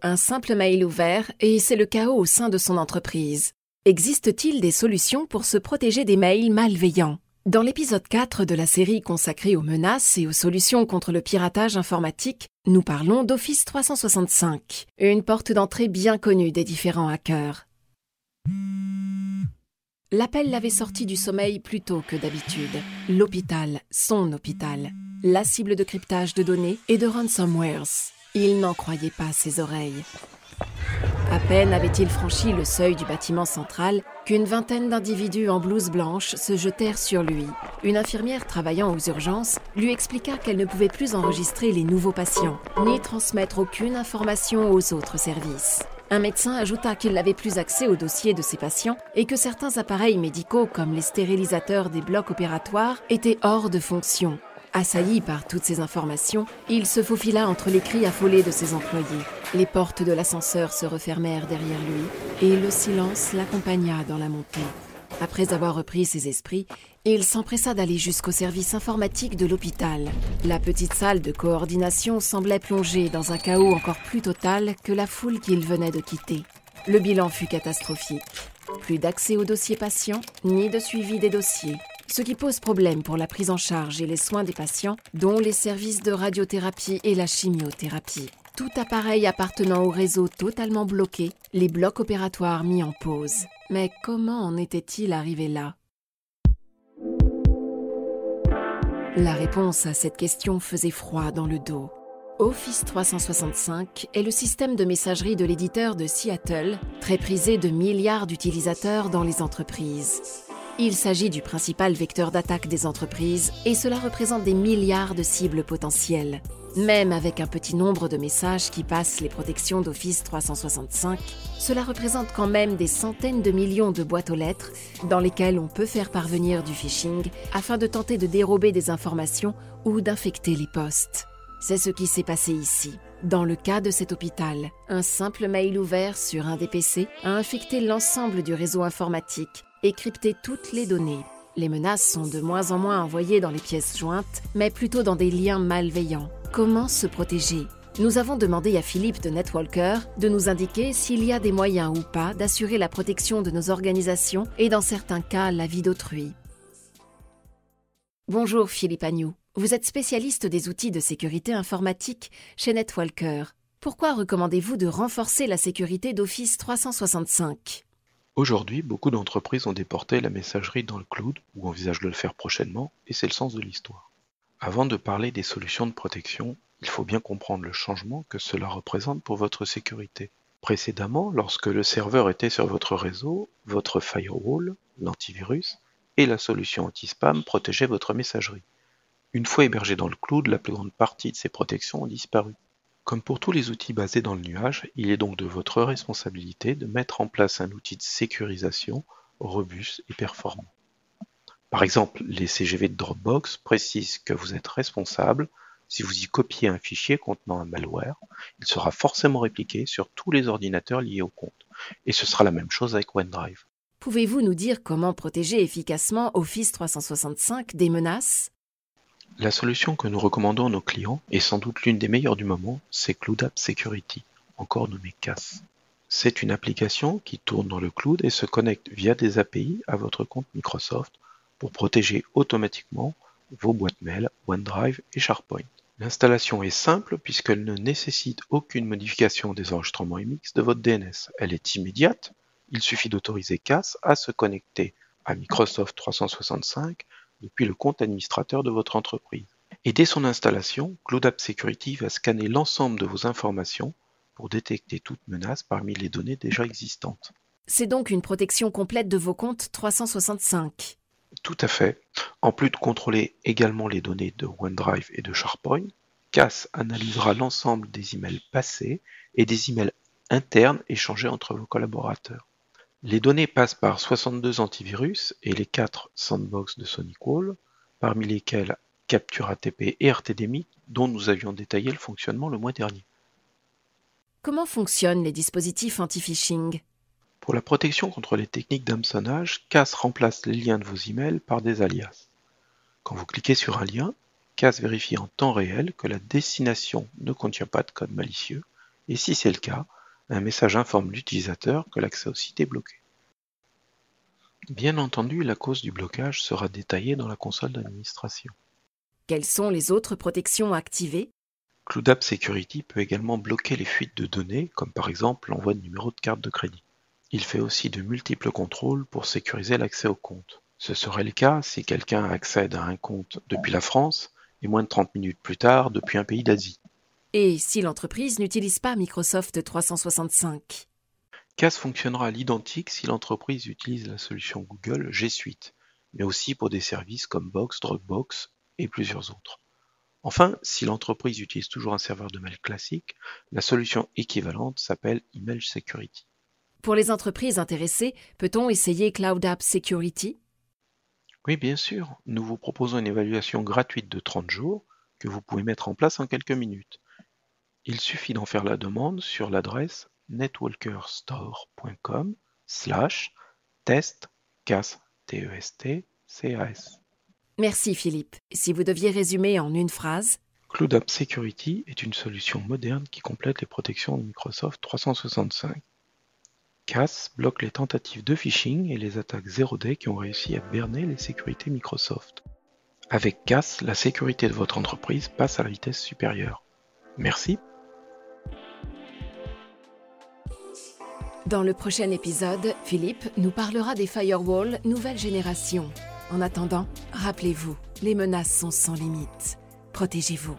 Un simple mail ouvert et c'est le chaos au sein de son entreprise. Existe-t-il des solutions pour se protéger des mails malveillants? Dans l'épisode 4 de la série consacrée aux menaces et aux solutions contre le piratage informatique, nous parlons d'Office 365, une porte d'entrée bien connue des différents hackers. L'appel l'avait sorti du sommeil plus tôt que d'habitude. L'hôpital, son hôpital, la cible de cryptage de données et de ransomwares. Il n'en croyait pas ses oreilles. À peine avait-il franchi le seuil du bâtiment central qu'une vingtaine d'individus en blouse blanche se jetèrent sur lui. Une infirmière travaillant aux urgences lui expliqua qu'elle ne pouvait plus enregistrer les nouveaux patients, ni transmettre aucune information aux autres services. Un médecin ajouta qu'il n'avait plus accès au dossier de ses patients et que certains appareils médicaux comme les stérilisateurs des blocs opératoires étaient hors de fonction. Assailli par toutes ces informations, il se faufila entre les cris affolés de ses employés. Les portes de l'ascenseur se refermèrent derrière lui et le silence l'accompagna dans la montée. Après avoir repris ses esprits, il s'empressa d'aller jusqu'au service informatique de l'hôpital. La petite salle de coordination semblait plongée dans un chaos encore plus total que la foule qu'il venait de quitter. Le bilan fut catastrophique. Plus d'accès aux dossiers patients, ni de suivi des dossiers ce qui pose problème pour la prise en charge et les soins des patients, dont les services de radiothérapie et la chimiothérapie. Tout appareil appartenant au réseau totalement bloqué, les blocs opératoires mis en pause. Mais comment en était-il arrivé là? La réponse à cette question faisait froid dans le dos. Office 365 est le système de messagerie de l'éditeur de Seattle, très prisé de milliards d'utilisateurs dans les entreprises. Il s'agit du principal vecteur d'attaque des entreprises et cela représente des milliards de cibles potentielles. Même avec un petit nombre de messages qui passent les protections d'Office 365, cela représente quand même des centaines de millions de boîtes aux lettres dans lesquelles on peut faire parvenir du phishing afin de tenter de dérober des informations ou d'infecter les postes. C'est ce qui s'est passé ici. Dans le cas de cet hôpital, un simple mail ouvert sur un des PC a infecté l'ensemble du réseau informatique et crypter toutes les données. Les menaces sont de moins en moins envoyées dans les pièces jointes, mais plutôt dans des liens malveillants. Comment se protéger? Nous avons demandé à Philippe de Netwalker de nous indiquer s'il y a des moyens ou pas d'assurer la protection de nos organisations et dans certains cas la vie d'autrui. Bonjour Philippe Agnew. Vous êtes spécialiste des outils de sécurité informatique chez Netwalker. Pourquoi recommandez-vous de renforcer la sécurité d'Office 365 Aujourd'hui, beaucoup d'entreprises ont déporté la messagerie dans le cloud ou envisagent de le faire prochainement, et c'est le sens de l'histoire. Avant de parler des solutions de protection, il faut bien comprendre le changement que cela représente pour votre sécurité. Précédemment, lorsque le serveur était sur votre réseau, votre firewall, l'antivirus, et la solution anti-spam protégeaient votre messagerie. Une fois hébergé dans le cloud, la plus grande partie de ces protections ont disparu. Comme pour tous les outils basés dans le nuage, il est donc de votre responsabilité de mettre en place un outil de sécurisation robuste et performant. Par exemple, les CGV de Dropbox précisent que vous êtes responsable si vous y copiez un fichier contenant un malware, il sera forcément répliqué sur tous les ordinateurs liés au compte. Et ce sera la même chose avec OneDrive. Pouvez-vous nous dire comment protéger efficacement Office 365 des menaces? La solution que nous recommandons à nos clients, et sans doute l'une des meilleures du moment, c'est Cloud App Security, encore nommé CAS. C'est une application qui tourne dans le cloud et se connecte via des API à votre compte Microsoft pour protéger automatiquement vos boîtes mail, OneDrive et SharePoint. L'installation est simple puisqu'elle ne nécessite aucune modification des enregistrements MX de votre DNS. Elle est immédiate. Il suffit d'autoriser CAS à se connecter à Microsoft 365 depuis le compte administrateur de votre entreprise. Et dès son installation, Cloud App Security va scanner l'ensemble de vos informations pour détecter toute menace parmi les données déjà existantes. C'est donc une protection complète de vos comptes 365. Tout à fait. En plus de contrôler également les données de OneDrive et de SharePoint, CAS analysera l'ensemble des emails passés et des emails internes échangés entre vos collaborateurs. Les données passent par 62 antivirus et les 4 sandbox de SonicWall, parmi lesquels Capture ATP et RTDMI, dont nous avions détaillé le fonctionnement le mois dernier. Comment fonctionnent les dispositifs anti-phishing? Pour la protection contre les techniques d'hameçonnage, CAS remplace les liens de vos emails par des alias. Quand vous cliquez sur un lien, CAS vérifie en temps réel que la destination ne contient pas de code malicieux Et si c'est le cas, un message informe l'utilisateur que l'accès au site est bloqué. Bien entendu, la cause du blocage sera détaillée dans la console d'administration. Quelles sont les autres protections activées CloudApp Security peut également bloquer les fuites de données, comme par exemple l'envoi de numéros de carte de crédit. Il fait aussi de multiples contrôles pour sécuriser l'accès au compte. Ce serait le cas si quelqu'un accède à un compte depuis la France et moins de 30 minutes plus tard depuis un pays d'Asie. Et si l'entreprise n'utilise pas Microsoft 365 CAS fonctionnera à l'identique si l'entreprise utilise la solution Google G Suite, mais aussi pour des services comme Box, Dropbox et plusieurs autres. Enfin, si l'entreprise utilise toujours un serveur de mail classique, la solution équivalente s'appelle Email Security. Pour les entreprises intéressées, peut-on essayer Cloud App Security? Oui, bien sûr. Nous vous proposons une évaluation gratuite de 30 jours que vous pouvez mettre en place en quelques minutes. Il suffit d'en faire la demande sur l'adresse netwalkerstore.com slash test CAS. Merci Philippe. Si vous deviez résumer en une phrase Cloud App Security est une solution moderne qui complète les protections de Microsoft 365. CAS bloque les tentatives de phishing et les attaques 0D qui ont réussi à berner les sécurités Microsoft. Avec CAS, la sécurité de votre entreprise passe à la vitesse supérieure. Merci. Dans le prochain épisode, Philippe nous parlera des firewalls nouvelle génération. En attendant, rappelez-vous, les menaces sont sans limite. Protégez-vous.